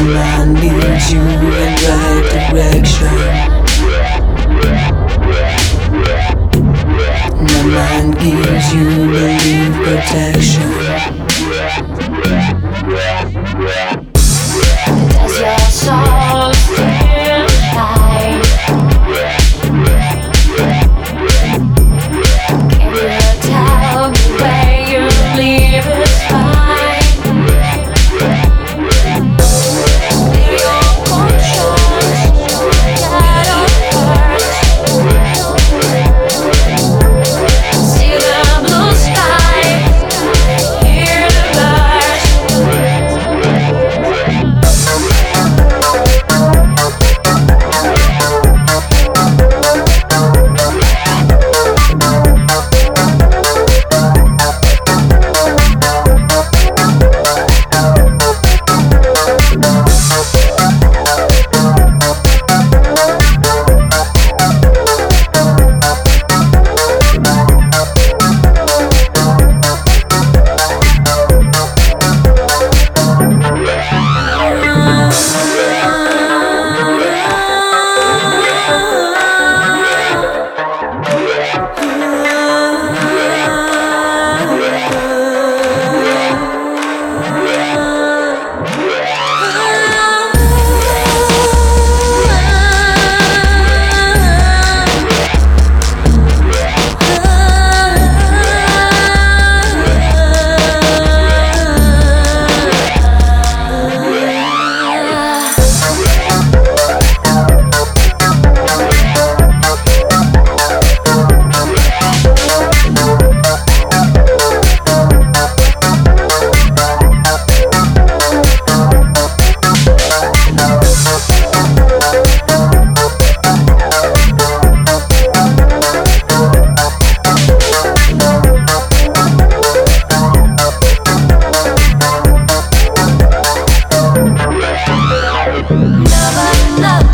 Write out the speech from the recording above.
Mind leads you in direction. Gives you protection. love.